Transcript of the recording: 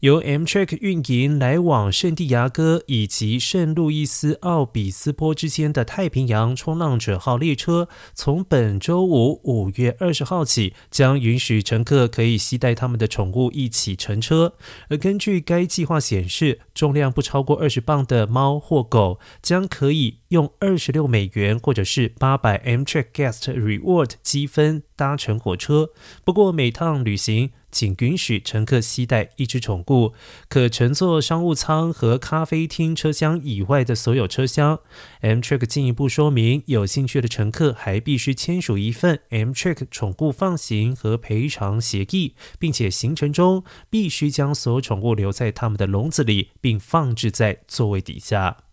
由 Amtrak 运营来往圣地亚哥以及圣路易斯奥比斯坡之间的太平洋冲浪者号列车，从本周五五月二十号起，将允许乘客可以携带他们的宠物一起乘车。而根据该计划显示，重量不超过二十磅的猫或狗将可以用二十六美元或者是八百 Amtrak Guest Reward 积分搭乘火车。不过每趟旅行。仅允许乘客携带一只宠物，可乘坐商务舱和咖啡厅车厢以外的所有车厢。Amtrak 进一步说明，有兴趣的乘客还必须签署一份 Amtrak 宠物放行和赔偿协议，并且行程中必须将所有宠物留在他们的笼子里，并放置在座位底下。